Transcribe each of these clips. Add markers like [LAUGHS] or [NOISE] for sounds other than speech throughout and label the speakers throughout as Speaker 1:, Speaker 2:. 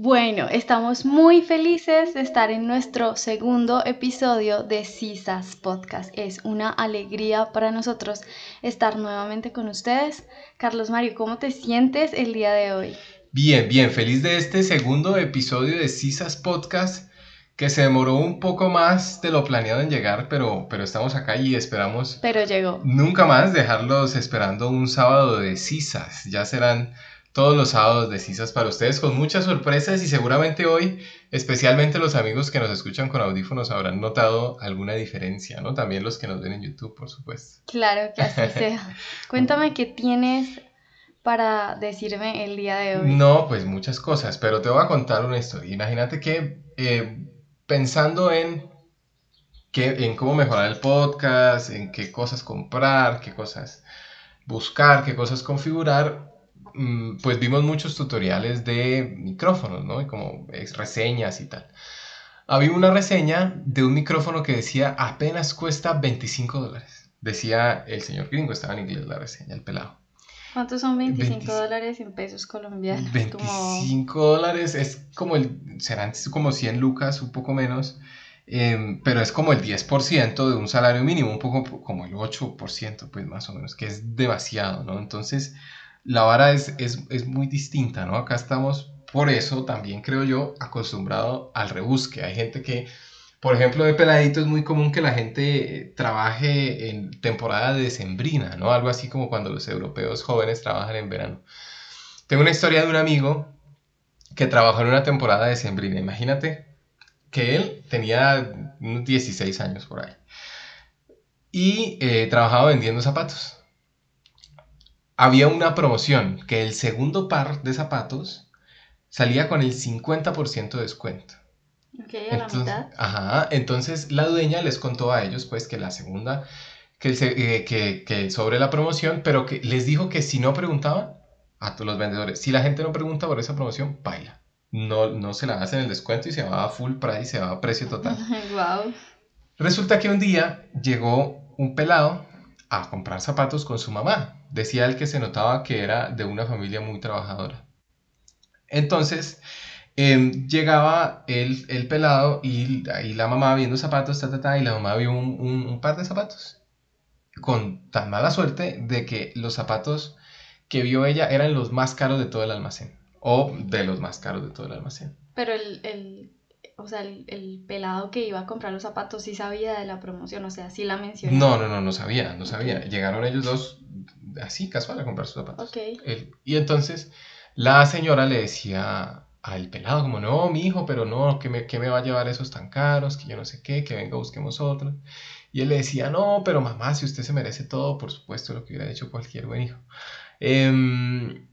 Speaker 1: Bueno, estamos muy felices de estar en nuestro segundo episodio de CISAS Podcast. Es una alegría para nosotros estar nuevamente con ustedes. Carlos Mario, ¿cómo te sientes el día de hoy?
Speaker 2: Bien, bien, feliz de este segundo episodio de CISAS Podcast que se demoró un poco más de lo planeado en llegar, pero, pero estamos acá y esperamos...
Speaker 1: Pero llegó.
Speaker 2: Nunca más dejarlos esperando un sábado de CISAS. Ya serán todos los sábados de CISAS para ustedes con muchas sorpresas y seguramente hoy, especialmente los amigos que nos escuchan con audífonos, habrán notado alguna diferencia, ¿no? También los que nos ven en YouTube, por supuesto.
Speaker 1: Claro que así [LAUGHS] sea. Cuéntame qué tienes para decirme el día de hoy.
Speaker 2: No, pues muchas cosas, pero te voy a contar una historia. Imagínate que eh, pensando en, qué, en cómo mejorar el podcast, en qué cosas comprar, qué cosas buscar, qué cosas configurar, pues vimos muchos tutoriales de micrófonos, ¿no? Y como reseñas y tal. Había una reseña de un micrófono que decía apenas cuesta 25 dólares. Decía el señor gringo, estaba en inglés la reseña, el pelado.
Speaker 1: ¿Cuántos son 25 dólares en pesos colombianos?
Speaker 2: 25 dólares es como el, serán como 100 lucas, un poco menos, em, pero es como el 10% de un salario mínimo, un poco como el 8%, pues más o menos, que es demasiado, ¿no? Entonces, la vara es, es, es muy distinta, ¿no? Acá estamos, por eso también creo yo, acostumbrado al rebusque. Hay gente que por ejemplo, de peladito es muy común que la gente trabaje en temporada decembrina, ¿no? Algo así como cuando los europeos jóvenes trabajan en verano. Tengo una historia de un amigo que trabajó en una temporada decembrina. Imagínate que él tenía unos 16 años por ahí. Y eh, trabajaba vendiendo zapatos. Había una promoción que el segundo par de zapatos salía con el 50% de descuento.
Speaker 1: Okay, a la mitad.
Speaker 2: Ajá, entonces la dueña les contó a ellos pues que la segunda, que, eh, que, que, sobre la promoción, pero que les dijo que si no preguntaban a todos los vendedores, si la gente no pregunta por esa promoción, baila. No, no se la hacen el descuento y se va a full price, se va a precio total. [LAUGHS]
Speaker 1: wow.
Speaker 2: Resulta que un día llegó un pelado a comprar zapatos con su mamá. Decía él que se notaba que era de una familia muy trabajadora. Entonces, Em, llegaba el, el, pelado y, y, la mamá viendo zapatos, ta, ta, ta, y la mamá vio un, un, par de zapatos. Con tan mala suerte de que los zapatos que vio ella eran los más caros de todo el almacén. O de los más caros de todo el almacén.
Speaker 1: Pero el, el o sea, el, el, pelado que iba a comprar los zapatos sí sabía de la promoción, o sea, sí la mencionó.
Speaker 2: No, no, no, no sabía, no sabía. Llegaron ellos dos así, casual, a comprar sus zapatos. Y entonces la señora le decía al pelado, como, no, mi hijo, pero no, ¿qué me, me va a llevar esos tan caros? Que yo no sé qué, que venga, busquemos otro. Y él le decía, no, pero mamá, si usted se merece todo, por supuesto, lo que hubiera dicho cualquier buen hijo. Em,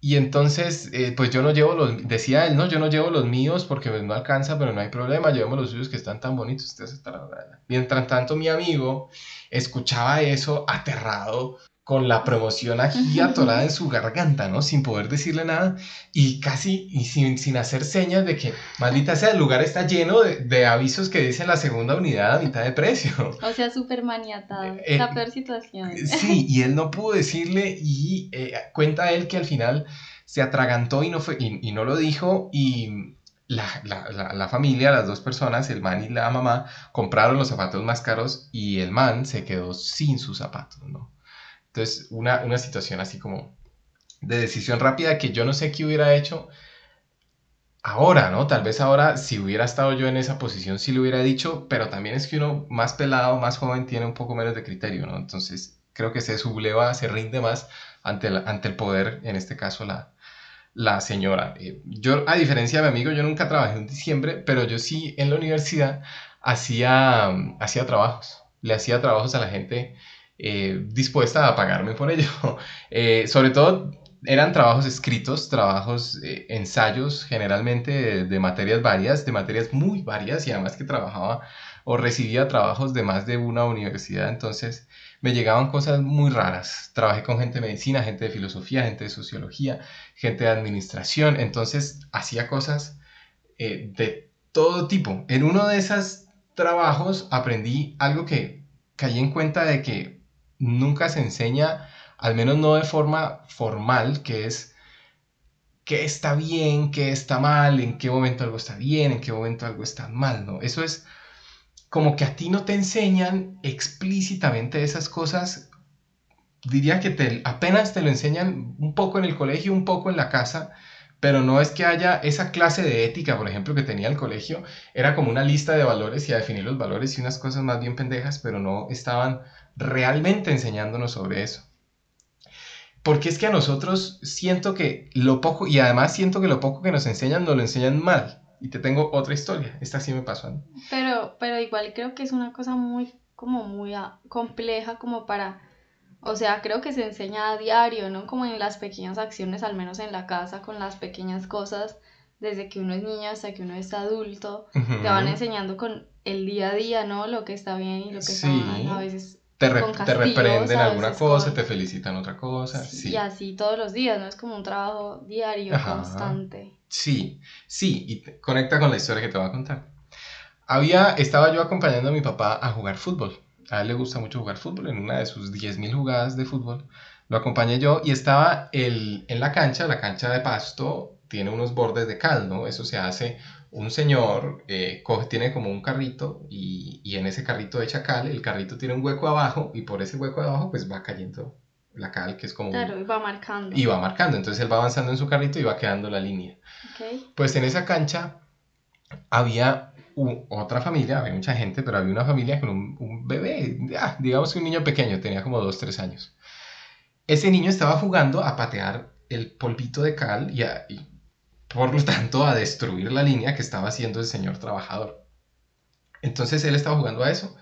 Speaker 2: y entonces, eh, pues yo no llevo los, decía él, no, yo no llevo los míos porque pues, no alcanza, pero no hay problema, llevemos los suyos que están tan bonitos, ustedes estarán. Mientras tanto, mi amigo escuchaba eso aterrado, con la promoción aquí atorada en su garganta, ¿no? Sin poder decirle nada y casi y sin, sin hacer señas de que, maldita sea, el lugar está lleno de, de avisos que dicen la segunda unidad a mitad de precio. [LAUGHS]
Speaker 1: O sea, súper maniatado, eh, la peor situación.
Speaker 2: Sí, [LAUGHS] y él no pudo decirle y eh, cuenta él que al final se atragantó y no, fue, y, y no lo dijo y la, la, la, familia, las dos personas, el man y la mamá, compraron los zapatos más caros y el man se quedó sin sus zapatos, ¿no? Entonces, una, una situación así como de decisión rápida que yo no sé qué hubiera hecho ahora, ¿no? Tal vez ahora, si hubiera estado yo en esa posición, sí lo hubiera dicho, pero también es que uno más pelado, más joven, tiene un poco menos de criterio, ¿no? Entonces, creo que se subleva, se rinde más ante, ante el poder, en este caso, la, la señora. Eh, yo, a diferencia de mi amigo, yo nunca trabajé en diciembre, pero yo sí en la universidad hacía, hacía trabajos. Le hacía trabajos a la gente eh, dispuesta a pagarme por ello. [LAUGHS] Eh, sobre todo eran trabajos escritos, trabajos, eh, ensayos generalmente de, materias varias, de materias muy varias y además que trabajaba o recibía trabajos de más de una universidad, entonces me llegaban cosas muy raras. Trabajé con gente de medicina, gente de filosofía, gente de sociología, gente de administración, entonces hacía cosas de todo tipo. En uno de esos trabajos aprendí algo que caí en cuenta de que nunca se enseña, al menos no de forma formal, que es qué está bien, qué está mal, en qué momento algo está bien, en qué momento algo está mal, ¿no? Eso es como que a ti no te enseñan explícitamente esas cosas. Diría que te, apenas te lo enseñan un poco en el colegio, un poco en la casa, pero no es que haya esa clase de ética, por ejemplo, que tenía el colegio, era como una lista de valores y a definir los valores y unas cosas más bien pendejas, pero no estaban realmente enseñándonos sobre eso. Porque es que a nosotros siento que lo poco, y además siento que lo poco que nos enseñan, nos lo enseñan mal. Y te tengo otra historia, esta sí me pasó a mí.
Speaker 1: Pero, pero igual creo que es una cosa muy, como muy ah, compleja como para o sea, creo que se enseña a diario, ¿no? Como en las pequeñas acciones, al menos en la casa, con las pequeñas cosas, desde que uno es niño hasta que uno es adulto, te van enseñando con el día a día, ¿no? Lo que está bien y lo que está mal, a veces
Speaker 2: te, te reprenden alguna cosa, te felicitan otra cosa. Sí,
Speaker 1: Y así todos los días, ¿no? Es como un trabajo diario, constante.
Speaker 2: Sí, sí, y conecta con la historia que te voy a contar. Había, estaba yo acompañando a mi papá a jugar fútbol a él le gusta mucho jugar fútbol, en una de sus 10.000 jugadas de fútbol, lo acompañé yo y estaba el, en la cancha, la cancha de pasto tiene unos bordes de cal, ¿no? Eso se hace, un señor eh, coge, tiene como un carrito y, y, en ese carrito echa cal, el carrito tiene un hueco abajo y por ese hueco de abajo pues va cayendo la cal, que es como...
Speaker 1: Claro, y va marcando.
Speaker 2: Y va marcando, entonces él va avanzando en su carrito y va quedando la línea. Okay. Pues en esa cancha había otra familia, había mucha gente, pero había una familia con un, bebé, digamos que un niño pequeño, tenía como 2, 3 años. Ese niño estaba jugando a patear el polvito de cal y, y por lo tanto a destruir la línea que estaba haciendo el señor trabajador. Entonces él estaba jugando a eso.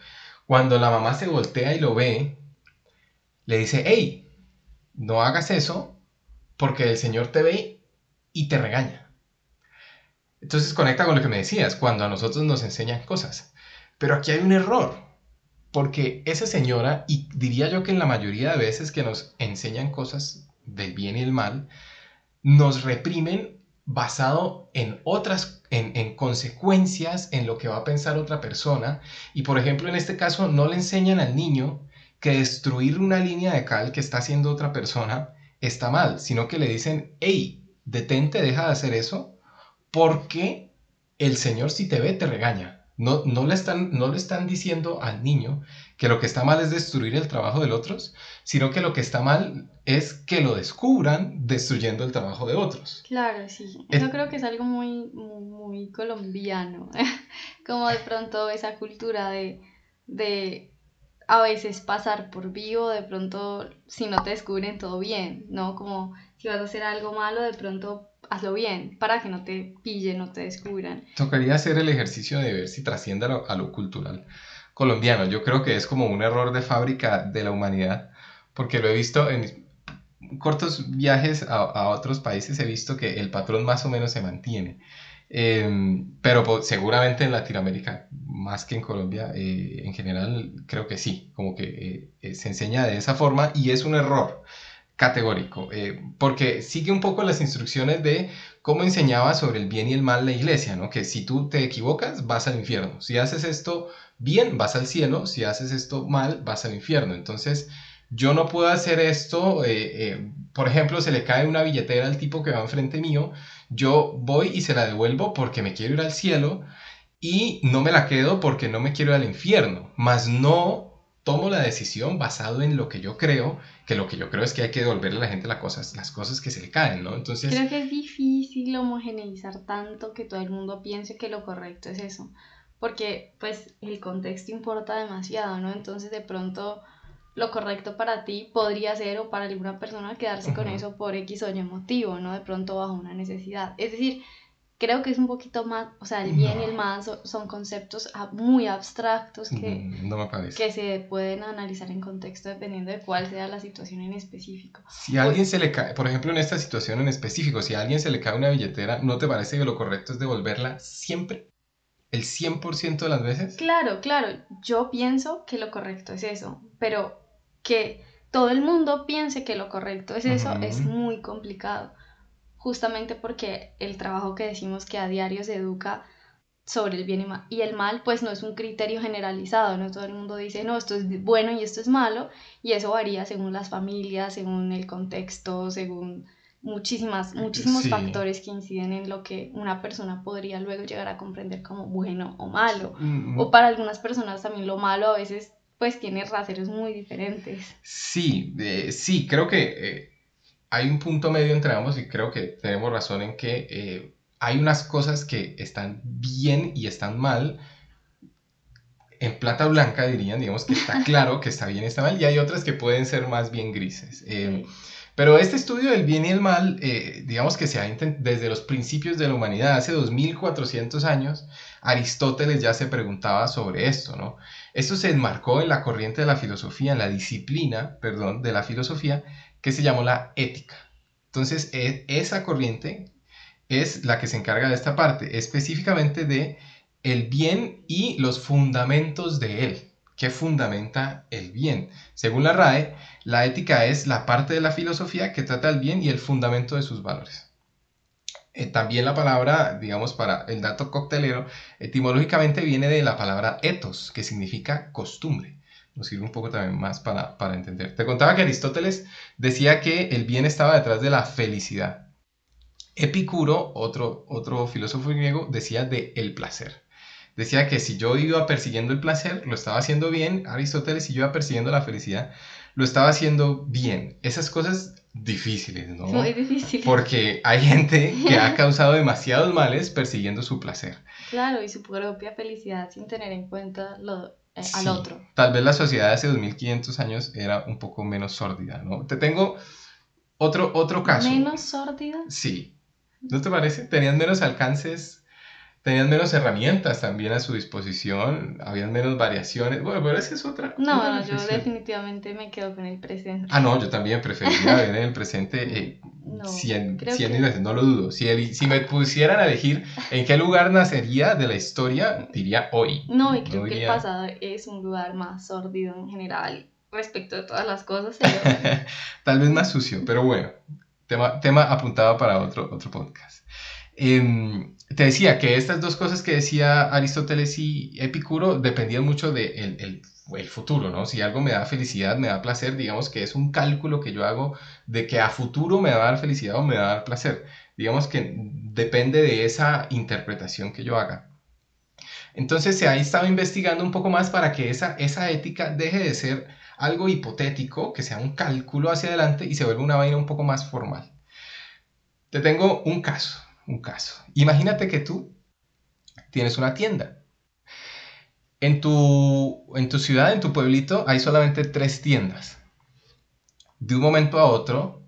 Speaker 2: Cuando la mamá se voltea y lo ve, le dice, hey, no hagas eso porque el señor te ve y te regaña. Entonces conecta con lo que me decías, cuando a nosotros nos enseñan cosas. Pero aquí hay un error, porque esa señora, y diría yo que en la mayoría de veces que nos enseñan cosas del bien y el mal, nos reprimen basado en otras, en, en, consecuencias, en lo que va a pensar otra persona. Y por ejemplo, en este caso, no le enseñan al niño que destruir una línea de cal que está haciendo otra persona está mal, sino que le dicen, hey, detente, deja de hacer eso, porque el Señor si te ve te regaña. No, no, le están, no le están diciendo al niño que lo que está mal es destruir el trabajo de otros, sino que lo que está mal es que lo descubran destruyendo el trabajo de otros.
Speaker 1: Claro, sí. Eso creo que es algo muy, muy, colombiano. [LAUGHS] Como de pronto esa cultura de, de a veces pasar por vivo, de pronto si no te descubren todo bien, ¿no? Como si vas a hacer algo malo, de pronto hazlo bien para que no te pillen, no te descubran.
Speaker 2: Tocaría hacer el ejercicio de ver si trasciende a lo, cultural colombiano. Yo creo que es como un error de fábrica de la humanidad, porque lo he visto en cortos viajes a, otros países, he visto que el patrón más o menos se mantiene. Em, pero pues, seguramente en Latinoamérica, más que en Colombia, eh, en general creo que sí, como que eh, se enseña de esa forma y es un error categórico, eh, porque sigue un poco las instrucciones de cómo enseñaba sobre el bien y el mal la iglesia, ¿no? Que si tú te equivocas, vas al infierno. Si haces esto bien, vas al cielo. Si haces esto mal, vas al infierno. Entonces, yo no puedo hacer esto, eh, eh, por ejemplo, se le cae una billetera al tipo que va enfrente mío, yo voy y se la devuelvo porque me quiero ir al cielo y no me la quedo porque no me quiero ir al infierno, más no tomo la decisión basado en lo que yo creo, que lo que yo creo es que hay que devolverle a la gente las cosas, las cosas que se le caen, ¿no? Entonces...
Speaker 1: Creo que es difícil homogeneizar tanto que todo el mundo piense que lo correcto es eso, porque pues el contexto importa demasiado, ¿no? Entonces de pronto lo correcto para ti podría ser o para alguna persona quedarse con eso por X o Y motivo, ¿no? De pronto bajo una necesidad. Es decir, creo que es un poquito más, o sea, el bien y el mal son, conceptos muy abstractos que, que se pueden analizar en contexto dependiendo de cuál sea la situación en específico.
Speaker 2: Si a alguien se le cae, por ejemplo, en esta situación en específico, si a alguien se le cae una billetera, ¿no te parece que lo correcto es devolverla siempre? ¿El 100% de las veces?
Speaker 1: Claro, claro, yo pienso que lo correcto es eso, pero que todo el mundo piense que lo correcto es eso es muy complicado justamente porque el trabajo que decimos que a diario se educa sobre el bien y el mal, pues no es un criterio generalizado, no todo el mundo dice, no, esto es bueno y esto es malo, y eso varía según las familias, según el contexto, según muchísimas, muchísimos
Speaker 2: Sí.
Speaker 1: factores que inciden en lo que una persona podría luego llegar a comprender como bueno o malo.
Speaker 2: Mm,
Speaker 1: O para algunas personas también lo malo a veces pues tiene raseros muy diferentes.
Speaker 2: Sí, eh, sí, creo que eh, hay un punto medio entre ambos y creo que tenemos razón en que eh, hay unas cosas que están bien y están mal. En plata blanca dirían, digamos que está [LAUGHS] claro que está bien y está mal, y hay otras que pueden ser más bien grises. Eh,
Speaker 1: Sí.
Speaker 2: Pero este estudio del bien y el mal, eh, digamos que se ha desde los principios de la humanidad, hace 2400 años, Aristóteles ya se preguntaba sobre esto, ¿no? Esto se enmarcó en la corriente de la filosofía, en la disciplina, perdón, de la filosofía, que se llamó la ética. Entonces, e- esa corriente es la que se encarga de esta parte, específicamente de el bien y los fundamentos de él. ¿Qué fundamenta el bien? Según la RAE, la ética es la parte de la filosofía que trata el bien y el fundamento de sus valores. Eh, también la palabra, digamos, para el dato coctelero, etimológicamente viene de la palabra ethos, que significa costumbre. Nos sirve un poco también más para, para entender. Te contaba que Aristóteles decía que el bien estaba detrás de la felicidad. Epicuro, otro, otro filósofo griego, decía de el placer. Decía que si yo iba persiguiendo el placer, lo estaba haciendo bien. Aristóteles, si yo iba persiguiendo la felicidad, lo estaba haciendo bien. Esas cosas difíciles, ¿no?
Speaker 1: Muy difícil.
Speaker 2: Porque hay gente que ha [LAUGHS] causado demasiados males persiguiendo su placer.
Speaker 1: Claro, y su propia felicidad sin tener en cuenta lo, eh, al otro.
Speaker 2: Tal vez la sociedad de hace 2500 años era un poco menos sórdida, ¿no? Te tengo otro, otro caso.
Speaker 1: Menos sórdida.
Speaker 2: Sí. ¿No te parece? Tenían menos alcances, tenían menos herramientas también a su disposición, habían menos variaciones. Bueno, pero esa es otra.
Speaker 1: No,
Speaker 2: otra
Speaker 1: no, yo definitivamente me quedo con el presente.
Speaker 2: Ah, no, yo también preferiría ver en el presente eh,
Speaker 1: No,
Speaker 2: 100,
Speaker 1: creo
Speaker 2: 100
Speaker 1: que-
Speaker 2: mil veces, no lo dudo. Si, el- si me pusieran a elegir en qué lugar nacería de la historia, diría hoy.
Speaker 1: No, y creo
Speaker 2: No
Speaker 1: que el
Speaker 2: diría-
Speaker 1: pasado es un lugar más sórdido en general respecto de todas las cosas. pero- [LAUGHS]
Speaker 2: Tal vez más sucio, pero bueno, tema, tema apuntado para otro, otro podcast. Em, te decía que estas dos cosas que decía Aristóteles y Epicuro dependían mucho del de el, el- futuro, ¿no? Si algo me da felicidad, me da placer, digamos que es un cálculo que yo hago de que a futuro me va a dar felicidad o me va a dar placer. Digamos que depende de esa interpretación que yo haga. Entonces se ha estado investigando un poco más para que esa, esa ética deje de ser algo hipotético, que sea un cálculo hacia adelante y se vuelva una vaina un poco más formal. Te tengo un caso, un caso. Imagínate que tú tienes una tienda. En tu, en tu ciudad, en tu pueblito, hay solamente tres tiendas. De un momento a otro,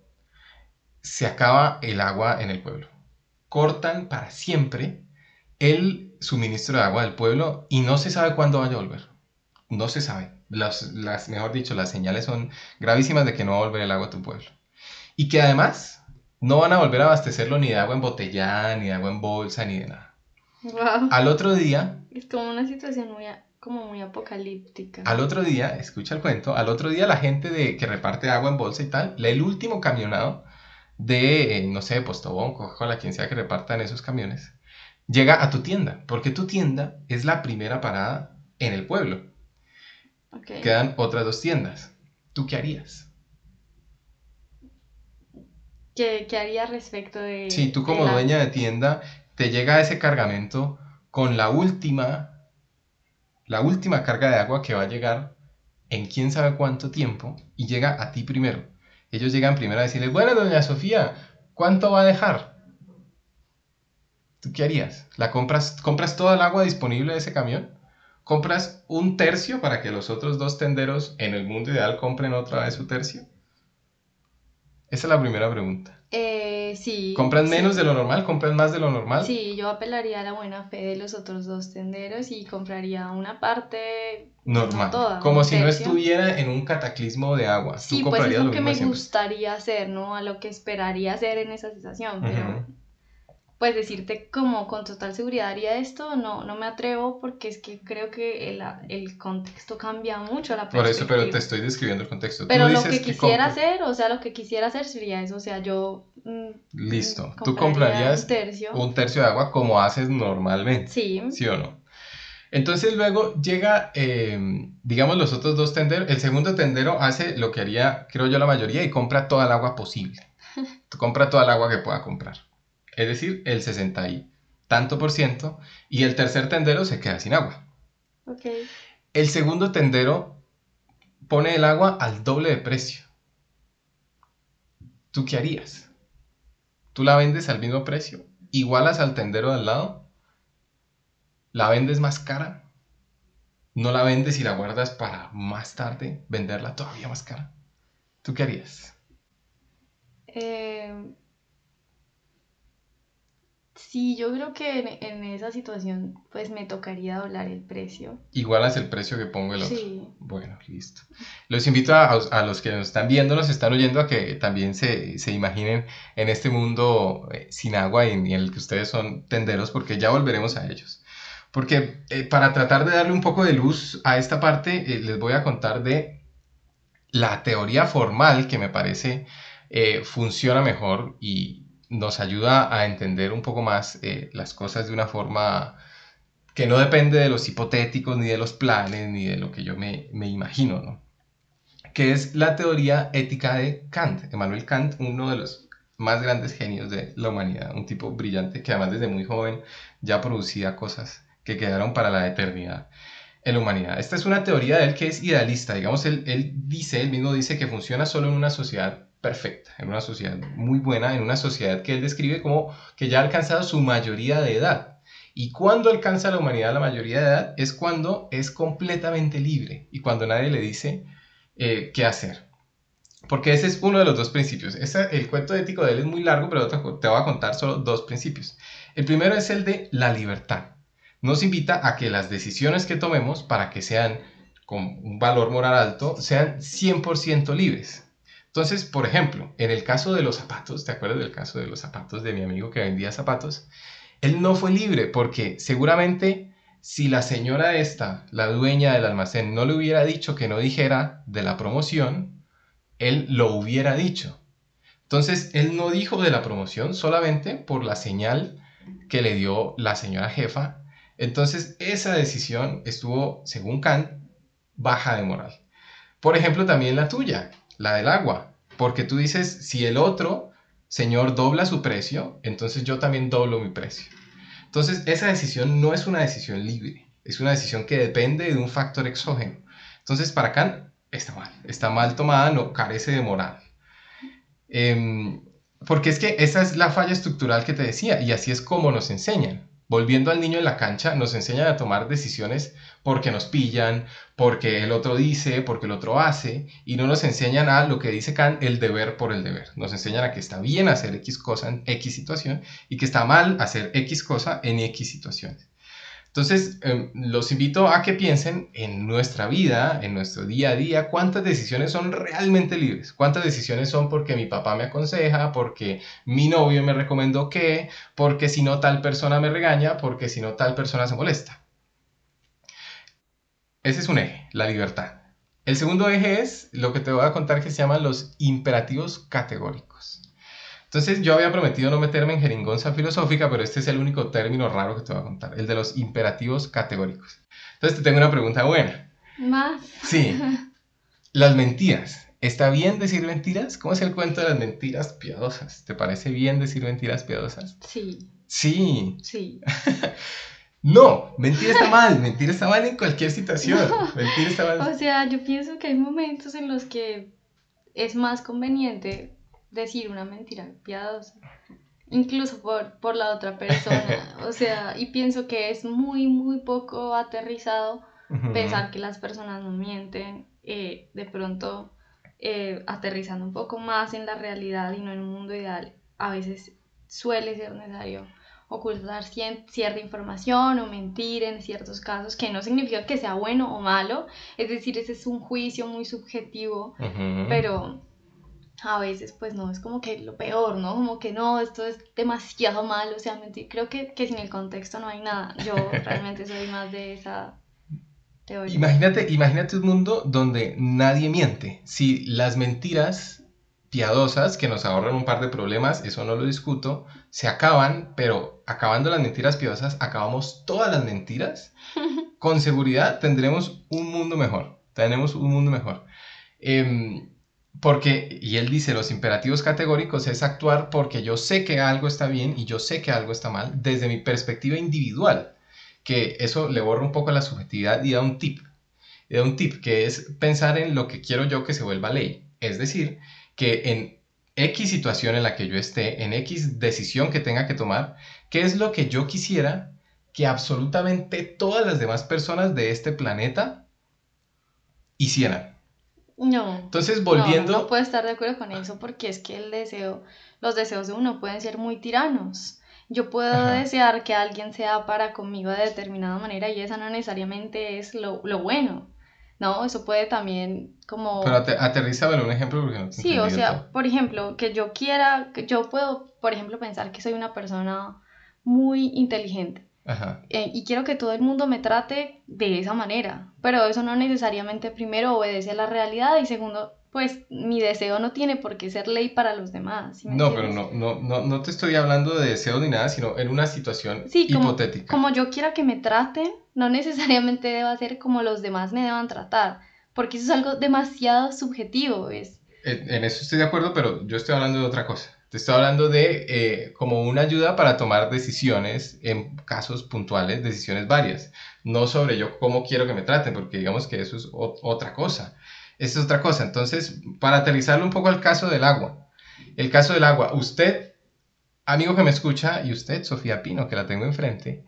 Speaker 2: se acaba el agua en el pueblo. Cortan para siempre el suministro de agua del pueblo y no se sabe cuándo vaya a volver. No se sabe. Las, las, mejor dicho, las señales son gravísimas de que no va a volver el agua a tu pueblo. Y que además no van a volver a abastecerlo ni de agua embotellada, ni de agua en bolsa, ni de nada.
Speaker 1: Wow.
Speaker 2: Al otro día,
Speaker 1: Es como una situación muy, como muy apocalíptica.
Speaker 2: al otro día, escucha el cuento, al otro día la gente de, que reparte agua en bolsa y tal, el último camionado de, eh, no sé, Postobón, Coca-Cola, quien sea que repartan esos camiones, llega a tu tienda, porque tu tienda es la primera parada en el pueblo.
Speaker 1: Ok.
Speaker 2: Quedan otras dos tiendas. ¿Tú qué harías?
Speaker 1: ¿Qué, qué haría respecto de...
Speaker 2: Si tú
Speaker 1: de
Speaker 2: como
Speaker 1: la-
Speaker 2: dueña de tienda te llega ese cargamento con la última, la última carga de agua que va a llegar en quién sabe cuánto tiempo y llega a ti primero. Ellos llegan primero a decirle, bueno, doña Sofía, ¿cuánto va a dejar? ¿Tú qué harías? ¿La compras, compras toda el agua disponible de ese camión? ¿Compras un tercio para que los otros dos tenderos en el mundo ideal compren otra vez su tercio? Esa es la primera pregunta.
Speaker 1: Eh, sí.
Speaker 2: ¿Compras
Speaker 1: sí.
Speaker 2: menos de lo normal? ¿Compras más de lo normal?
Speaker 1: Sí, yo apelaría a la buena fe de los otros dos tenderos y compraría una parte
Speaker 2: Normal.
Speaker 1: No toda,
Speaker 2: Como si no estuviera en un cataclismo de agua. Tú
Speaker 1: Sí, pues es
Speaker 2: comprarías
Speaker 1: lo que me
Speaker 2: siempre.
Speaker 1: gustaría hacer, ¿no? A lo que esperaría hacer en esa sensación, pero
Speaker 2: Ujú.
Speaker 1: Pues decirte como con total seguridad haría esto, no, no me atrevo porque es que creo que el, el contexto cambia mucho la
Speaker 2: Por eso, pero te estoy describiendo el contexto. Tú
Speaker 1: Pero lo que quisiera hacer, o sea, lo que quisiera hacer sería eso, o sea, yo... mm,
Speaker 2: Listo.
Speaker 1: mm,
Speaker 2: Tú
Speaker 1: compraría
Speaker 2: comprarías
Speaker 1: un tercio.
Speaker 2: un tercio de agua como haces normalmente.
Speaker 1: Sí,
Speaker 2: ¿Sí o no? Entonces luego llega, eh, digamos, los otros dos tenderos. El segundo tendero hace lo que haría, creo yo, la mayoría y compra toda el agua posible. [LAUGHS] compra toda el agua que pueda comprar. Es decir, el 60 y tanto por ciento. Y el tercer tendero se queda sin agua. El segundo tendero pone el agua al doble de precio. ¿Tú qué harías? ¿Tú la vendes al mismo precio? ¿Igualas al tendero de al lado? ¿La vendes más cara? ¿No la vendes y la guardas para más tarde venderla todavía más cara? ¿Tú qué harías?
Speaker 1: Eh, sí, yo creo que en, en esa situación pues me tocaría doblar el precio.
Speaker 2: Igualas el precio que pongo el otro.
Speaker 1: Sí.
Speaker 2: Bueno, listo. Los invito a, a los que nos están viendo, nos están oyendo, a que también se, se imaginen en este mundo eh, sin agua y en el que ustedes son tenderos, porque ya volveremos a ellos. Porque eh, para tratar de darle un poco de luz a esta parte, eh, les voy a contar de la teoría formal que me parece eh, funciona mejor y nos ayuda a entender un poco más eh, las cosas de una forma que no depende de los hipotéticos, ni de los planes, ni de lo que yo me, me imagino, ¿no? Que es la teoría ética de Kant. Emmanuel Kant, uno de los más grandes genios de la humanidad, un tipo brillante que además desde muy joven ya producía cosas que quedaron para la eternidad en la humanidad. Esta es una teoría de él que es idealista, digamos, él, él dice, él mismo dice que funciona solo en una sociedad perfecta, en una sociedad muy buena, en una sociedad que él describe como que ya ha alcanzado su mayoría de edad. Y cuando alcanza la humanidad la mayoría de edad es cuando es completamente libre y cuando nadie le dice eh, qué hacer. Porque ese es uno de los dos principios. Ese- el cuento ético de él es muy largo, pero te voy a contar solo dos principios. El primero es el de la libertad. Nos invita a que las decisiones que tomemos para que sean con un valor moral alto sean 100% libres. Entonces, por ejemplo, en el caso de los zapatos, ¿te acuerdas del caso de los zapatos de mi amigo que vendía zapatos? Él no fue libre porque seguramente si la señora esta, la dueña del almacén, no le hubiera dicho que no dijera de la promoción, él lo hubiera dicho. Entonces, él no dijo de la promoción solamente por la señal que le dio la señora jefa. Entonces, esa decisión estuvo, según Kant, baja de moral. Por ejemplo, también la tuya, la del agua, porque tú dices, si el otro señor dobla su precio, entonces yo también doblo mi precio. Entonces, esa decisión no es una decisión libre, es una decisión que depende de un factor exógeno. Entonces, para Kant, está mal, está mal tomada, no carece de moral. Em, porque es que esa es la falla estructural que te decía, y así es como nos enseñan. Volviendo al niño en la cancha, nos enseñan a tomar decisiones porque nos pillan, porque el otro dice, porque el otro hace, y no nos enseñan a lo que dice Kant, el deber por el deber. Nos enseñan a que está bien hacer X cosa en X situación y que está mal hacer X cosa en X situaciones. Entonces, eh, los invito a que piensen en nuestra vida, en nuestro día a día, cuántas decisiones son realmente libres, cuántas decisiones son porque mi papá me aconseja, porque mi novio me recomendó que, porque si no tal persona me regaña, porque si no tal persona se molesta. Ese es un eje, la libertad. El segundo eje es lo que te voy a contar que se llaman los imperativos categóricos. Entonces yo había prometido no meterme en jeringonza filosófica, pero este es el único término raro que te voy a contar, el de los imperativos categóricos. Entonces te tengo una pregunta buena.
Speaker 1: Más.
Speaker 2: Sí, [LAUGHS] las mentiras. ¿Está bien decir mentiras? ¿Cómo es el cuento de las mentiras piadosas? ¿Te parece bien decir mentiras piadosas?
Speaker 1: Sí,
Speaker 2: Sí.
Speaker 1: sí. [LAUGHS]
Speaker 2: No, mentir está mal. Mentir está mal en cualquier situación. Mentir está mal.
Speaker 1: O sea, yo pienso que hay momentos en los que es más conveniente decir una mentira piadosa, incluso por, por la otra persona. [LAUGHS] O sea, y pienso que es muy, muy poco aterrizado pensar que las personas no mienten, eh, de pronto eh, aterrizando un poco más en la realidad y no en un mundo ideal, a veces suele ser necesario ocultar cien- cierta información o mentir en ciertos casos, que no significa que sea bueno o malo, es decir, ese es un juicio muy subjetivo, pero a veces pues no, es como que lo peor, ¿no? Como que no, esto es demasiado malo, o sea, mentir, creo que, que sin el contexto no hay nada, yo [LAUGHS] realmente soy más de esa teoría.
Speaker 2: Imagínate, imagínate un mundo donde nadie miente. Si las mentiras piadosas que nos ahorran un par de problemas, eso no lo discuto, se acaban, pero acabando las mentiras piadosas, acabamos todas las mentiras, [LAUGHS] con seguridad tendremos un mundo mejor. Tenemos un mundo mejor. Em, porque, y él dice, los imperativos categóricos es actuar porque yo sé que algo está bien y yo sé que algo está mal desde mi perspectiva individual, que eso le borra un poco la subjetividad y da un tip, da un tip que es pensar en lo que quiero yo que se vuelva ley, es decir, que en X situación en la que yo esté, en X decisión que tenga que tomar, ¿qué es lo que yo quisiera que absolutamente todas las demás personas de este planeta hicieran?
Speaker 1: No.
Speaker 2: Entonces, volviendo...
Speaker 1: No, no puedo estar de acuerdo con eso porque es que el deseo, los deseos de uno pueden ser muy tiranos. Yo puedo desear que alguien sea para conmigo de determinada manera y esa no necesariamente es lo, lo bueno. No, eso puede también como...
Speaker 2: Pero aterrízame un ejemplo porque no
Speaker 1: Sí, o sea, por ejemplo, que yo quiera, que yo puedo, por ejemplo, pensar que soy una persona muy inteligente eh, y quiero que todo el mundo me trate de esa manera, pero eso no necesariamente primero obedece a la realidad y segundo, pues mi deseo no tiene por qué ser ley para los demás.
Speaker 2: no, pero no, no, no, no te estoy hablando de deseo ni nada, sino en una situación hipotética.
Speaker 1: Como, yo quiera que me traten, no necesariamente deba ser como los demás me deban tratar, porque eso es algo demasiado subjetivo. Es...
Speaker 2: en eso estoy de acuerdo, pero yo estoy hablando de otra cosa. Te estoy hablando de eh, como una ayuda para tomar decisiones en casos puntuales, decisiones varias. No sobre yo cómo quiero que me traten, porque digamos que eso es otra cosa. Es otra cosa. Entonces, para aterrizarlo un poco al caso del agua. El caso del agua. Usted, amigo que me escucha, y usted, Sofía Pino, que la tengo enfrente,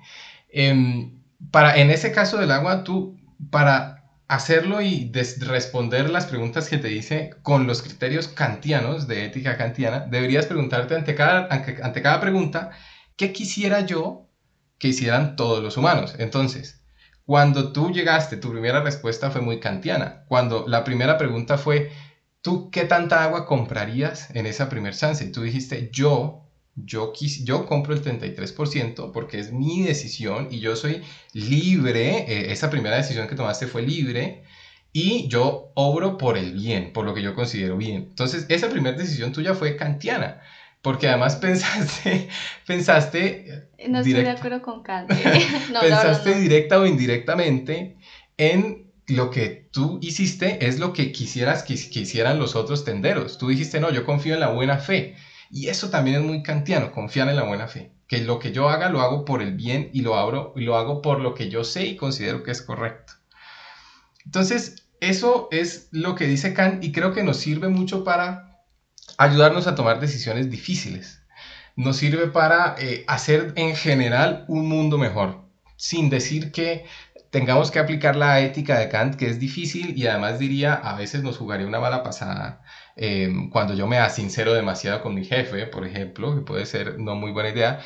Speaker 2: em, para, en ese caso del agua, tú, para hacerlo y responder las preguntas que te dice con los criterios kantianos de ética kantiana, deberías preguntarte ante cada, ante, cada pregunta, ¿qué quisiera yo que hicieran todos los humanos? Entonces, cuando tú llegaste, tu primera respuesta fue muy kantiana. Cuando la primera pregunta fue, ¿tú qué tanta agua comprarías en esa primer chance? Y tú dijiste, yo yo, yo compro el 33% porque es mi decisión y yo soy libre, eh, esa primera decisión que tomaste fue libre y yo obro por el bien, por lo que yo considero bien. Entonces, esa primera decisión tuya fue kantiana, porque además [LAUGHS] pensaste, pensaste...
Speaker 1: No estoy de acuerdo con Kant. [LAUGHS] [LAUGHS]
Speaker 2: pensaste directa o indirectamente en lo que tú hiciste es lo que quisieras que, que hicieran los otros tenderos. Tú dijiste, no, yo confío en la buena fe. Y eso también es muy kantiano, confiar en la buena fe. Que lo que yo haga lo hago por el bien y lo, abro, y lo hago por lo que yo sé y considero que es correcto. Entonces, eso es lo que dice Kant y creo que nos sirve mucho para ayudarnos a tomar decisiones difíciles. Nos sirve para eh, hacer en general un mundo mejor, sin decir que tengamos que aplicar la ética de Kant, que es difícil y además diría, a veces nos jugaría una mala pasada Em, cuando yo me asincero demasiado con mi jefe, por ejemplo, que puede ser no muy buena idea,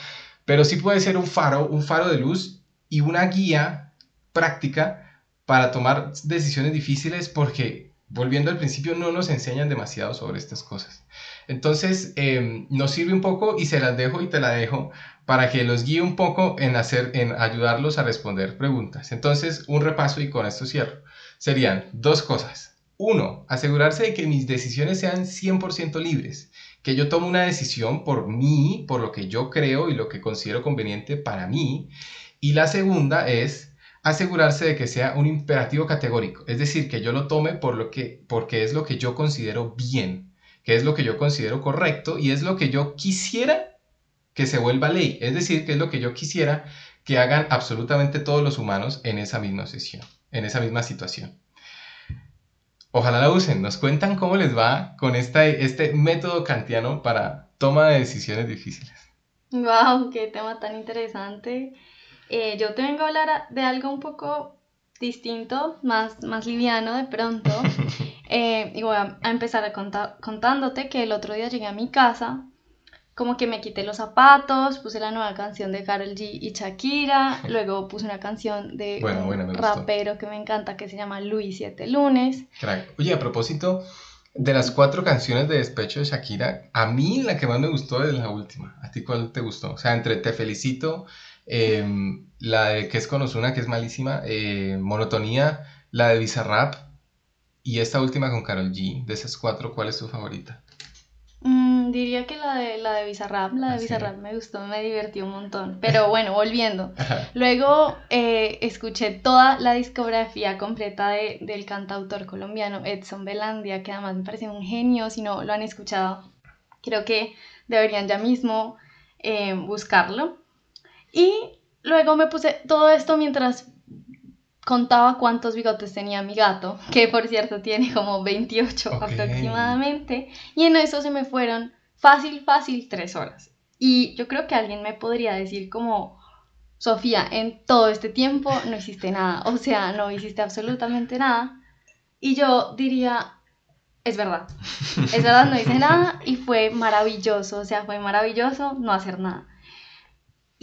Speaker 2: pero sí puede ser un faro, un faro de luz y una guía práctica para tomar decisiones difíciles porque, volviendo al principio, no nos enseñan demasiado sobre estas cosas. Entonces, em, nos sirve un poco y se las dejo y te la dejo para que los guíe un poco en, hacer, en ayudarlos a responder preguntas. Entonces, un repaso y con esto cierro. Serían dos cosas. Uno, asegurarse de que mis decisiones sean 100% libres, que yo tome una decisión por mí, por lo que yo creo y lo que considero conveniente para mí. Y la segunda es asegurarse de que sea un imperativo categórico, es decir, que yo lo tome por lo que, porque es lo que yo considero bien, que es lo que yo considero correcto y es lo que yo quisiera que se vuelva ley, es decir, que es lo que yo quisiera que hagan absolutamente todos los humanos en esa misma sesión, en esa misma situación. Ojalá la usen. Nos cuentan cómo les va con esta, este método kantiano para toma de decisiones difíciles.
Speaker 1: ¡Wow! ¡Qué tema tan interesante! Eh, yo te vengo a hablar de algo un poco distinto, más, más liviano de pronto. [LAUGHS] Eh, y voy a, empezar a contándote que el otro día llegué a mi casa como que me quité los zapatos, puse la nueva canción de Karol G y Shakira, [LAUGHS] luego puse una canción de un rapero que me encanta que se llama Luis Siete Lunes.
Speaker 2: Oye, a propósito de las cuatro canciones de despecho de Shakira, a mí la que más me gustó es la última. ¿A ti cuál te gustó? O sea, entre Te Felicito, em, la de que es con Ozuna, que es malísima, eh, Monotonía, la de Bizarrap y esta última con Karol G. De esas cuatro, ¿cuál es tu favorita?
Speaker 1: Mm, diría que la de, la de Bizarrap, la de
Speaker 2: Ah, sí.
Speaker 1: Bizarrap me gustó, me divertió un montón. Pero bueno, volviendo. [LAUGHS] Luego eh, escuché toda la discografía completa de- del cantautor colombiano Edson Belandia, que además me parece un genio, si no lo han escuchado, creo que deberían ya mismo eh, buscarlo. Y luego me puse todo esto mientras contaba cuántos bigotes tenía mi gato, que por cierto tiene como 28
Speaker 2: Ok.
Speaker 1: aproximadamente, y en eso se me fueron fácil, fácil tres horas. Y yo creo que alguien me podría decir como, Sofía, en todo este tiempo no hiciste nada, o sea, no hiciste absolutamente nada. Y yo diría, es verdad, es verdad, no hice nada y fue maravilloso, o sea, fue maravilloso no hacer nada.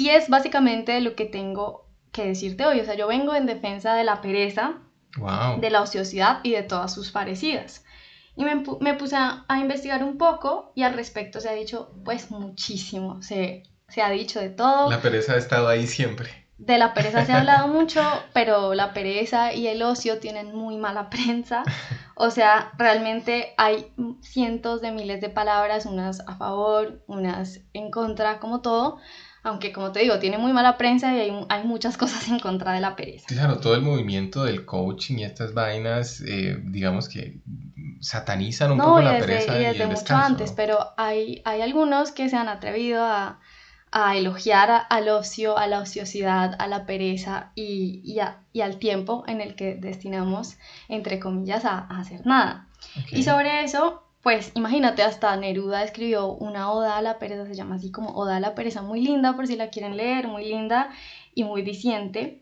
Speaker 1: Y es básicamente lo que tengo que decirte hoy, o sea, yo vengo en defensa de la pereza,
Speaker 2: Wow.
Speaker 1: de la ociosidad y de todas sus parecidas. Y me, me puse a, a investigar un poco y al respecto se ha dicho pues muchísimo, se, se ha dicho de todo.
Speaker 2: La pereza ha estado ahí siempre.
Speaker 1: De la pereza se ha hablado [LAUGHS] mucho, pero la pereza y el ocio tienen muy mala prensa. O sea, realmente hay cientos de miles de palabras, unas a favor, unas en contra, como todo. Aunque, como te digo, tiene muy mala prensa y hay, hay muchas [LAUGHS] cosas en contra de la pereza.
Speaker 2: Claro, todo el movimiento del coaching y estas vainas, eh, digamos que satanizan un
Speaker 1: No,
Speaker 2: poco
Speaker 1: y
Speaker 2: la
Speaker 1: desde,
Speaker 2: pereza
Speaker 1: y
Speaker 2: y,
Speaker 1: desde
Speaker 2: el
Speaker 1: mucho
Speaker 2: descanso.
Speaker 1: antes,
Speaker 2: ¿no?
Speaker 1: pero hay, hay algunos que se han atrevido a, a elogiar a- al ocio, a la ociosidad, a la pereza y, y, a- y al tiempo en el que destinamos, entre comillas, a, a hacer nada.
Speaker 2: Ok.
Speaker 1: Y sobre eso, pues imagínate, hasta Neruda escribió una oda a la pereza, se llama así como Oda a la pereza, muy linda por si la quieren leer, muy linda y muy diciente.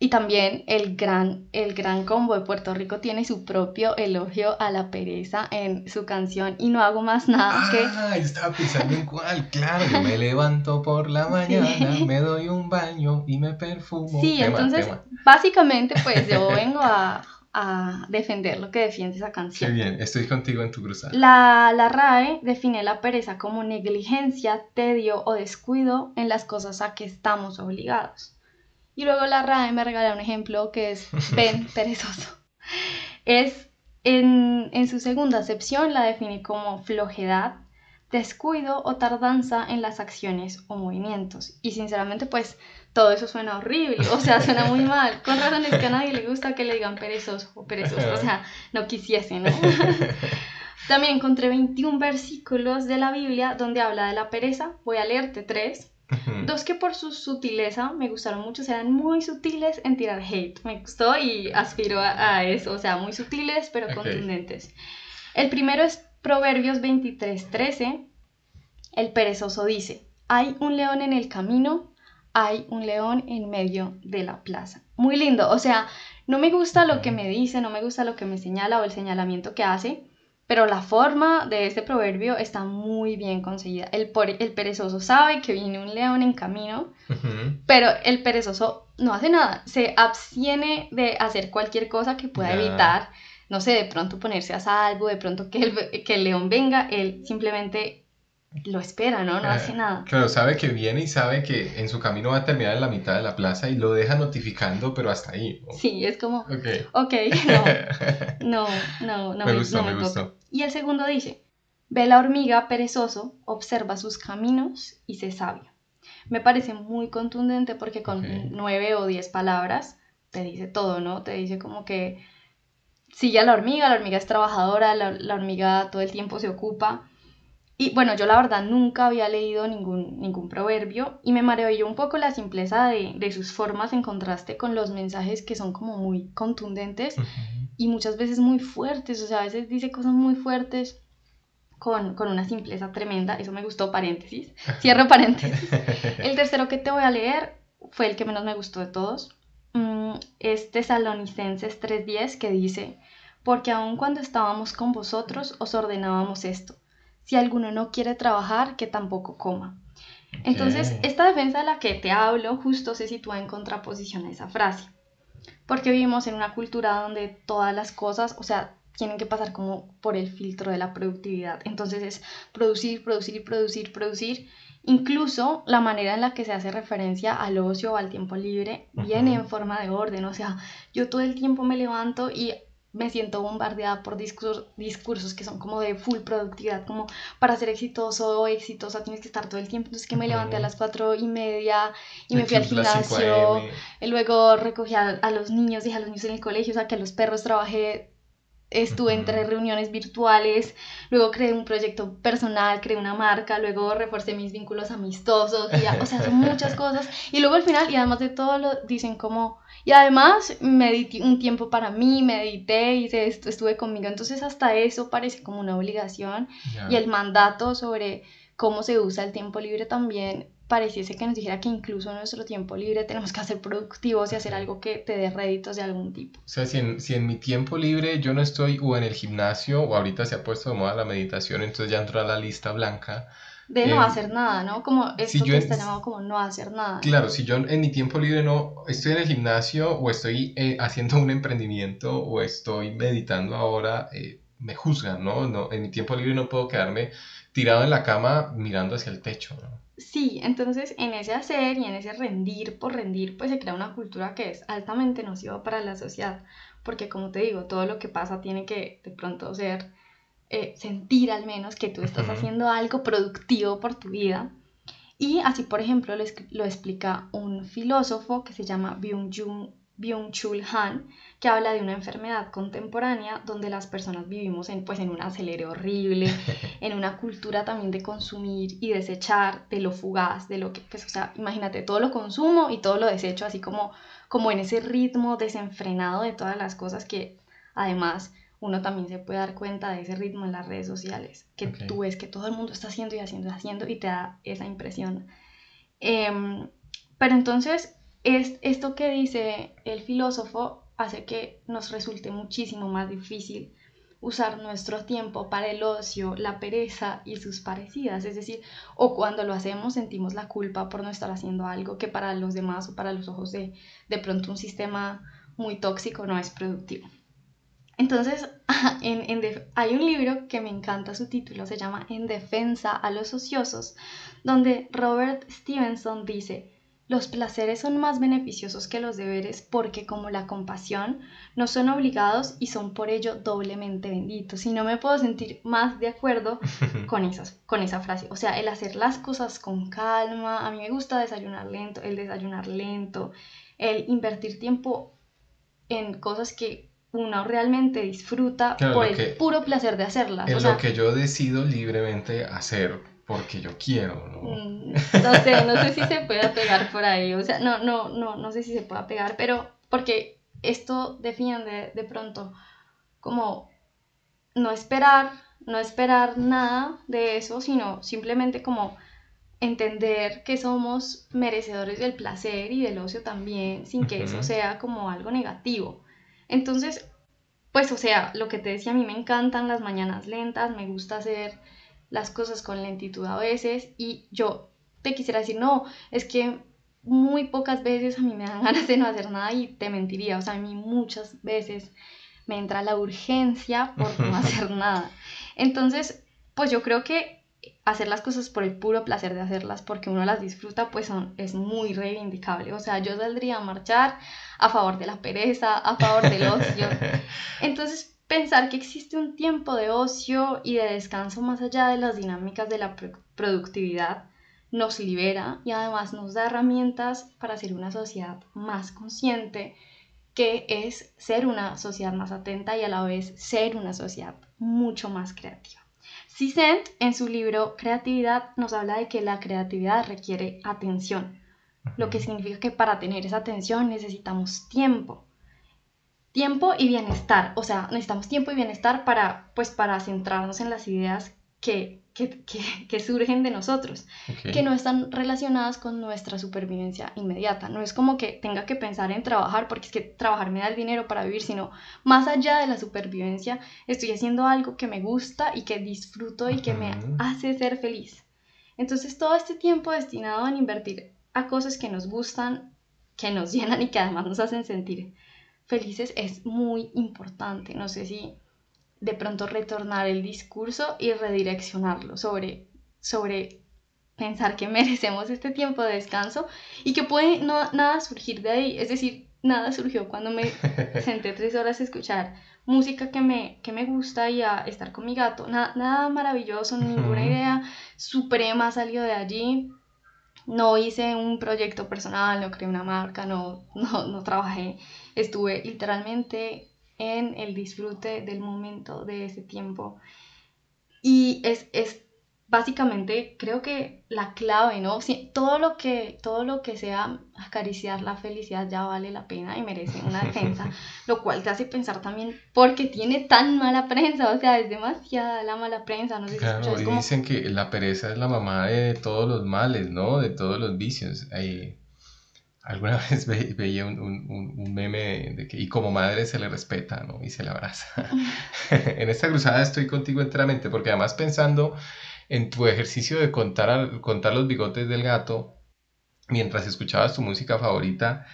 Speaker 1: Y también el gran, el gran combo de Puerto Rico tiene su propio elogio a la pereza en su canción Y no hago más nada que...
Speaker 2: Ah, estaba pensando en cuál, claro, yo me [LAUGHS] levanto por la
Speaker 1: Sí.
Speaker 2: mañana, me doy un baño y me perfumo.
Speaker 1: Sí,
Speaker 2: Tema,
Speaker 1: entonces
Speaker 2: tema.
Speaker 1: básicamente pues yo vengo a, a defender lo que defiende esa
Speaker 2: Qué
Speaker 1: canción.
Speaker 2: bien, estoy contigo en tu cruzada.
Speaker 1: La, la RAE define la pereza como negligencia, tedio o descuido en las cosas a que estamos obligados. Y luego la RAE me regala un ejemplo que es [LAUGHS] Ben perezoso. Es en, en su segunda acepción la define como flojedad, descuido o tardanza en las acciones o movimientos. Y sinceramente pues todo eso suena horrible, o sea, suena muy mal. Con razón es que a nadie le gusta que le digan perezoso o perezoso, o sea, no quisiese, ¿no? [LAUGHS] También encontré 21 versículos de la Biblia donde habla de la pereza. Voy a leerte tres. Dos que por su sutileza me gustaron mucho, eran muy sutiles en tirar hate. Me gustó y aspiro a, a eso, o sea, muy sutiles pero contundentes. El primero es Proverbios 23:13. El perezoso dice, hay un león en el camino, hay un león en medio de la plaza. Muy lindo, o sea, no me gusta lo que me dice, no me gusta lo que me señala o el señalamiento que hace, pero la forma de este proverbio está muy bien conseguida. El, perezoso sabe que viene un león en camino, pero el perezoso no hace nada, se abstiene de hacer cualquier cosa que pueda evitar, no sé, de pronto ponerse a salvo, de pronto que el, que el león venga, él simplemente lo espera, ¿no? No hace nada.
Speaker 2: Claro, sabe que viene y sabe que en su camino va a terminar en la mitad de la plaza y lo deja notificando, pero hasta ahí. ¿no?
Speaker 1: Sí, es como,
Speaker 2: Ok.
Speaker 1: ok, [LAUGHS] no, no, no, no
Speaker 2: me
Speaker 1: me,
Speaker 2: gustó,
Speaker 1: no
Speaker 2: me
Speaker 1: me
Speaker 2: gustó.
Speaker 1: toca. Y el segundo dice, ve la hormiga perezoso, observa sus caminos y sé sabio. Me parece muy contundente porque con
Speaker 2: Ok.
Speaker 1: nueve o diez palabras te dice todo, ¿no? Te dice como que sigue a la hormiga, la hormiga es trabajadora, la, la hormiga todo el tiempo se ocupa. Y bueno, yo la verdad nunca había leído ningún, ningún proverbio y me maravilló un poco la simpleza de, de sus formas en contraste con los mensajes que son como muy contundentes y muchas veces muy fuertes, o sea, a veces dice cosas muy fuertes con, con una simpleza tremenda, eso me gustó, paréntesis, [LAUGHS] cierro paréntesis. El tercero que te voy a leer fue el que menos me gustó de todos, Mm, es Tesalonicenses 3.10 que dice, porque aun cuando estábamos con vosotros os ordenábamos esto, si alguno no quiere trabajar, que tampoco coma. Entonces, esta defensa de la que te hablo justo se sitúa en contraposición a esa frase, porque vivimos en una cultura donde todas las cosas, o sea, tienen que pasar como por el filtro de la productividad. Entonces es producir, producir, producir, producir. Incluso la manera en la que se hace referencia al ocio o al tiempo libre viene en forma de orden. O sea, yo todo el tiempo me levanto y me siento bombardeada por discursos, discursos que son como de full productividad, como para ser exitoso o exitosa tienes que estar todo el tiempo. Entonces que me levanté a las cuatro y media y me fui al gimnasio, y luego recogí a, a, los niños, dejé a los niños en el colegio, o sea que a los perros trabajé estuve en tres reuniones virtuales, luego creé un proyecto personal, creé una marca, luego reforcé mis vínculos amistosos, y o sea, son muchas [LAUGHS] cosas. Y luego al final, y además de todo, lo dicen como, y además medité un tiempo para mí, medité, hice esto, estuve conmigo, entonces hasta eso parece como una obligación. Y el mandato sobre cómo se usa el tiempo libre también pareciese que nos dijera que incluso en nuestro tiempo libre tenemos que hacer productivos y hacer algo que te dé réditos de algún tipo.
Speaker 2: O sea, si en, si en mi tiempo libre yo no estoy o en el gimnasio o ahorita se ha puesto de moda la meditación, entonces ya entro a la lista blanca.
Speaker 1: De no em, hacer nada, ¿no? Como esto que está llamado como no hacer nada.
Speaker 2: Claro, si yo en mi tiempo libre no estoy en el gimnasio o estoy eh, haciendo un emprendimiento o estoy meditando ahora, eh, me juzgan, ¿no? ¿no? En mi tiempo libre no puedo quedarme tirado en la cama mirando hacia el techo, ¿no?
Speaker 1: Sí, entonces en ese hacer y en ese rendir por rendir, pues se crea una cultura que es altamente nociva para la sociedad, porque como te digo, todo lo que pasa tiene que de pronto ser, eh, sentir al menos que tú estás haciendo algo productivo por tu vida. Y así, por ejemplo, lo, lo explica un filósofo que se llama Byung-Chul Byung Han, que habla de una enfermedad contemporánea donde las personas vivimos en, pues, en un acelere horrible, [LAUGHS] en una cultura también de consumir y desechar, de lo fugaz, de lo que, pues, o sea, imagínate, todo lo consumo y todo lo desecho, así como, como en ese ritmo desenfrenado de todas las cosas que además uno también se puede dar cuenta de ese ritmo en las redes sociales, que tú ves que todo el mundo está haciendo y haciendo y haciendo y te da esa impresión. Em, pero entonces es, esto que dice el filósofo hace que nos resulte muchísimo más difícil usar nuestro tiempo para el ocio, la pereza y sus parecidas. Es decir, o cuando lo hacemos sentimos la culpa por no estar haciendo algo que para los demás o para los ojos de, de pronto un sistema muy tóxico no es productivo. Entonces, [LAUGHS] hay un libro que me encanta su título, se llama En defensa a los ociosos, donde Robert Stevenson dice, los placeres son más beneficiosos que los deberes porque como la compasión no son obligados y son por ello doblemente benditos. Y no me puedo sentir más de acuerdo [LAUGHS] con, esas, con esa frase. O sea, el hacer las cosas con calma, a mí me gusta desayunar lento, el desayunar lento, el invertir tiempo en cosas que uno realmente disfruta por el puro placer de hacerlas.
Speaker 2: Es lo que yo decido libremente hacer porque yo quiero, ¿no?
Speaker 1: Mm, no sé, no sé si se puede pegar por ahí, o sea, no, no, no, no sé si se pueda pegar, pero porque esto defiende de pronto como no esperar, no esperar nada de eso, sino simplemente como entender que somos merecedores del placer y del ocio también, sin que eso sea como algo negativo. Entonces, pues, o sea, lo que te decía, a mí me encantan las mañanas lentas, me gusta hacer las cosas con lentitud a veces y yo te quisiera decir, no, es que muy pocas veces a mí me dan [LAUGHS] ganas de no hacer nada y te mentiría, o sea, a mí muchas veces me entra la urgencia por no [LAUGHS] hacer nada. Entonces, pues yo creo que hacer las cosas por el puro placer de hacerlas porque uno las disfruta, pues son, es muy reivindicable. O sea, yo saldría a marchar a favor de la pereza, a favor del [LAUGHS] ocio. Entonces, pensar que existe un tiempo de ocio y de descanso más allá de las dinámicas de la productividad nos libera y además nos da herramientas para ser una sociedad más consciente, que es ser una sociedad más atenta y a la vez ser una sociedad mucho más creativa. Cicent en su libro Creatividad nos habla de que la creatividad requiere atención, lo que significa que para tener esa atención necesitamos tiempo tiempo y bienestar. O sea, necesitamos tiempo y bienestar para, pues, para centrarnos en las ideas que, que, surgen de nosotros, que no están relacionadas con nuestra supervivencia inmediata. No es como que tenga que pensar en trabajar porque es que trabajar me da el dinero para vivir, sino más allá de la supervivencia, estoy haciendo algo que me gusta y que disfruto y que me hace ser feliz. Entonces todo este tiempo destinado a invertir a cosas que nos gustan, que nos [LAUGHS] llenan y que además nos hacen sentir felices es muy importante. No sé si de pronto retornar el discurso y redireccionarlo sobre, sobre pensar que [LAUGHS] merecemos este tiempo de descanso y que puede no, nada surgir de ahí. Es decir, nada surgió cuando me [LAUGHS] senté tres horas a escuchar música que me, que me gusta y a estar con mi gato. nada maravilloso, ninguna idea suprema salió de allí. No hice un proyecto personal, no creé una marca, no, [LAUGHS] no, no trabajé. Estuve literalmente en el disfrute del momento de ese tiempo. Y es, es básicamente creo que la clave, ¿no? todo, lo que, todo lo que sea acariciar la felicidad ya vale la pena y merece una defensa, [LAUGHS] lo cual te hace pensar también porque tiene tan mala prensa, o sea, es demasiada la mala prensa, no sé
Speaker 2: claro, y dicen que la pereza es la mamá de todos los males, ¿no? De todos los vicios. Alguna [LAUGHS] vez veía un, un, un, meme de que y como madre se le respeta, ¿no? Y se le abraza. [LAUGHS] en esta cruzada estoy contigo enteramente, porque además pensando en tu ejercicio de contar, contar los bigotes del gato, mientras escuchabas tu música favorita,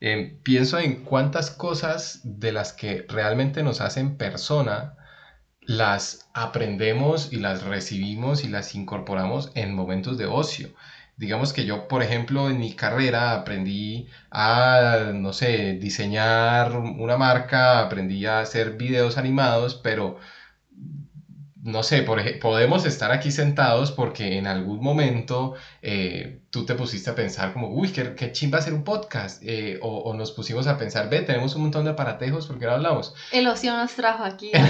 Speaker 2: em, pienso en cuántas cosas de las que realmente nos hacen persona, las aprendemos y las recibimos y las incorporamos en momentos de ocio. Digamos que yo, por ejemplo, en mi carrera aprendí a, no sé, diseñar una marca, aprendí a hacer videos animados, pero no sé, por podemos estar aquí sentados porque en algún momento eh, tú te pusiste a pensar como, uy, qué, qué chimba hacer un podcast. Eh, o, nos pusimos a pensar, ve, tenemos un montón de aparatejos, ¿por qué no hablamos?
Speaker 1: El ocio nos trajo aquí. [LAUGHS]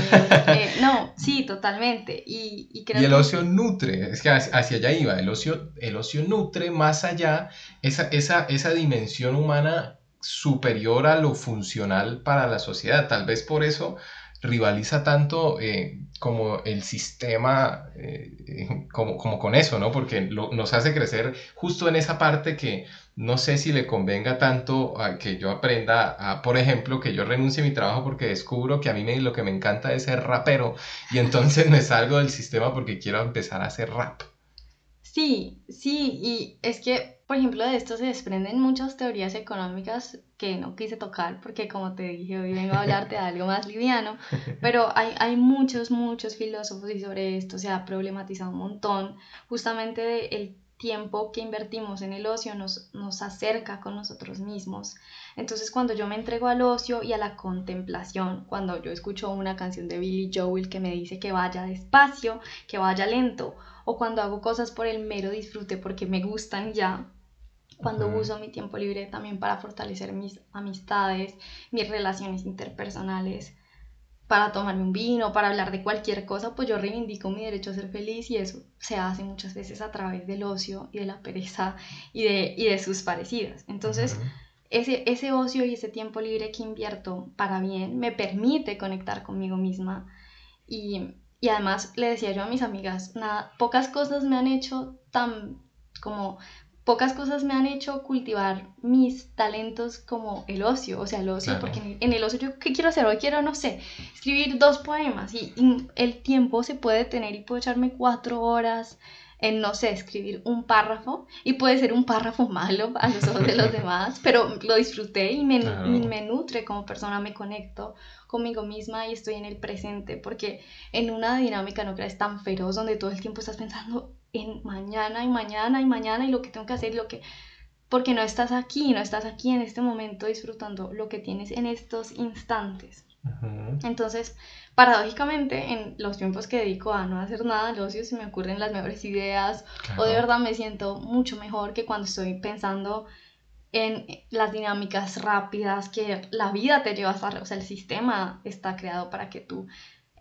Speaker 1: Eh, no, sí, totalmente. Y, y,
Speaker 2: el ocio nutre, es que hacia allá iba, el ocio, el ocio nutre más allá esa, esa, esa dimensión humana superior a lo funcional para la sociedad. Tal vez por eso rivaliza tanto eh, como el sistema, eh, como, como, con eso, ¿no? Porque nos hace crecer justo en esa parte que no sé si le convenga tanto a que yo aprenda a, por ejemplo, que yo renuncie a mi trabajo porque descubro que a mí me, lo que me encanta es ser rapero y entonces [LAUGHS] me salgo del sistema porque quiero empezar a hacer rap.
Speaker 1: Sí, sí, y es que, por ejemplo, de esto se desprenden muchas teorías económicas que no quise tocar porque, como te dije, hoy vengo a hablarte de algo más liviano, [LAUGHS] pero hay, hay muchos, muchos filósofos y sobre esto se ha problematizado un montón, justamente de el tiempo que invertimos en el ocio nos, nos acerca con nosotros mismos. Entonces cuando yo me entrego al ocio y a la contemplación, cuando yo escucho una canción de Billy Joel que me dice que vaya despacio, que vaya lento, o cuando hago cosas por el mero disfrute porque me gustan ya, cuando uso mi tiempo libre también para fortalecer mis amistades, mis relaciones interpersonales, para tomarme un vino, para hablar de cualquier cosa, pues yo reivindico mi derecho a ser feliz y eso se hace muchas veces a través del ocio y de la pereza y de, y de sus parecidas. Entonces, ese, ese ocio y ese tiempo libre que invierto para bien me permite conectar conmigo misma y y además le decía yo a mis amigas, nada, pocas cosas me han hecho tan como pocas cosas me han hecho cultivar mis talentos como el ocio, o sea, el ocio, porque en el, ocio yo qué quiero hacer, hoy quiero, no sé, escribir dos poemas y, y, el tiempo se puede tener y puedo echarme cuatro horas en, no sé, escribir un párrafo y puede ser un párrafo [LAUGHS] malo a los ojos de los [LAUGHS] demás, pero lo disfruté y me, me, nutre como persona, me conecto conmigo misma y estoy en el presente, porque en una dinámica no creas tan feroz donde todo el tiempo estás pensando en mañana y mañana y mañana y lo que tengo que hacer, lo que porque no estás aquí, no estás aquí en este momento disfrutando lo que tienes en estos instantes. Entonces, paradójicamente, en los tiempos que dedico a no hacer nada al ocio, se me ocurren las mejores ideas o de verdad me siento mucho mejor que cuando estoy pensando en las dinámicas rápidas que la vida te lleva a estar, o sea, el sistema está creado para que tú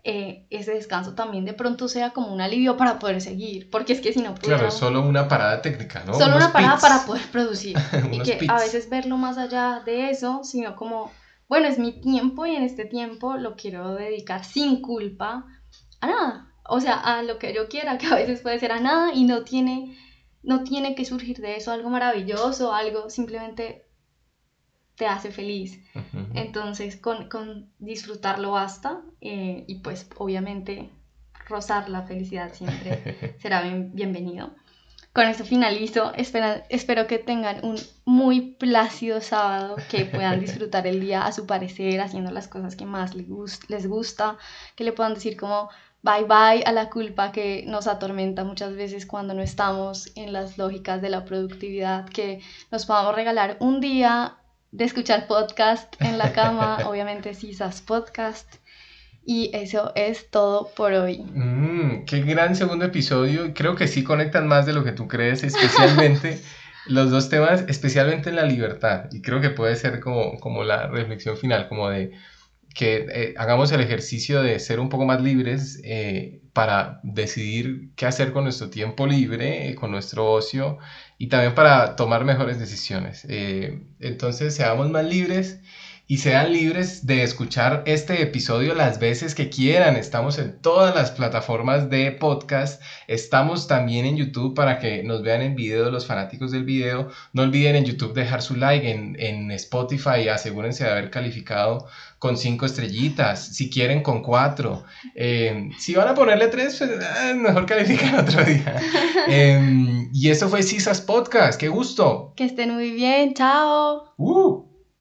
Speaker 1: eh, ese descanso también de pronto sea como un alivio para poder seguir, porque es que si no
Speaker 2: Claro, solo una parada técnica, ¿no?
Speaker 1: Solo una parada para poder producir. [LAUGHS] y que a veces verlo más allá de eso, sino como bueno, es mi tiempo y en este tiempo lo quiero dedicar sin culpa a nada. O sea, a lo que yo quiera, que a veces puede ser a nada y no tiene, no tiene que surgir de eso algo maravilloso, algo simplemente te hace feliz. Entonces, con, con, disfrutarlo basta eh, y pues obviamente rozar la felicidad siempre [LAUGHS] será bienvenido con esto finalizo. espero que tengan un muy plácido sábado, que puedan disfrutar el día a su parecer, haciendo las cosas que más les, les gusta, que le puedan decir como, bye bye a la culpa que nos atormenta muchas veces cuando no estamos en las lógicas de la productividad, que nos podamos regalar un día de escuchar podcast en la cama, [LAUGHS] obviamente Cisas Podcast. Y eso es todo por hoy.
Speaker 2: Mm, qué gran segundo episodio. Creo que sí conectan más de lo que tú crees, especialmente [LAUGHS] los dos temas, especialmente en la libertad. Y creo que puede ser como, como la reflexión final, como de que eh, hagamos el ejercicio de ser un poco más libres eh, para decidir qué hacer con nuestro tiempo libre, con nuestro ocio y también para tomar mejores decisiones. Eh, entonces, seamos más libres y sean libres de escuchar este episodio las veces que quieran. Estamos en todas las plataformas de podcast. Estamos también en YouTube para que nos vean en video los fanáticos del video. No olviden en YouTube dejar su like, en, en Spotify asegúrense de haber calificado con cinco estrellitas, si quieren con cuatro. Eh, si van a ponerle tres, pues, ah, mejor califican [LAUGHS] otro día. Em, y eso fue Cisas Podcast, qué gusto.
Speaker 1: Que estén muy bien, chao.
Speaker 2: Uh.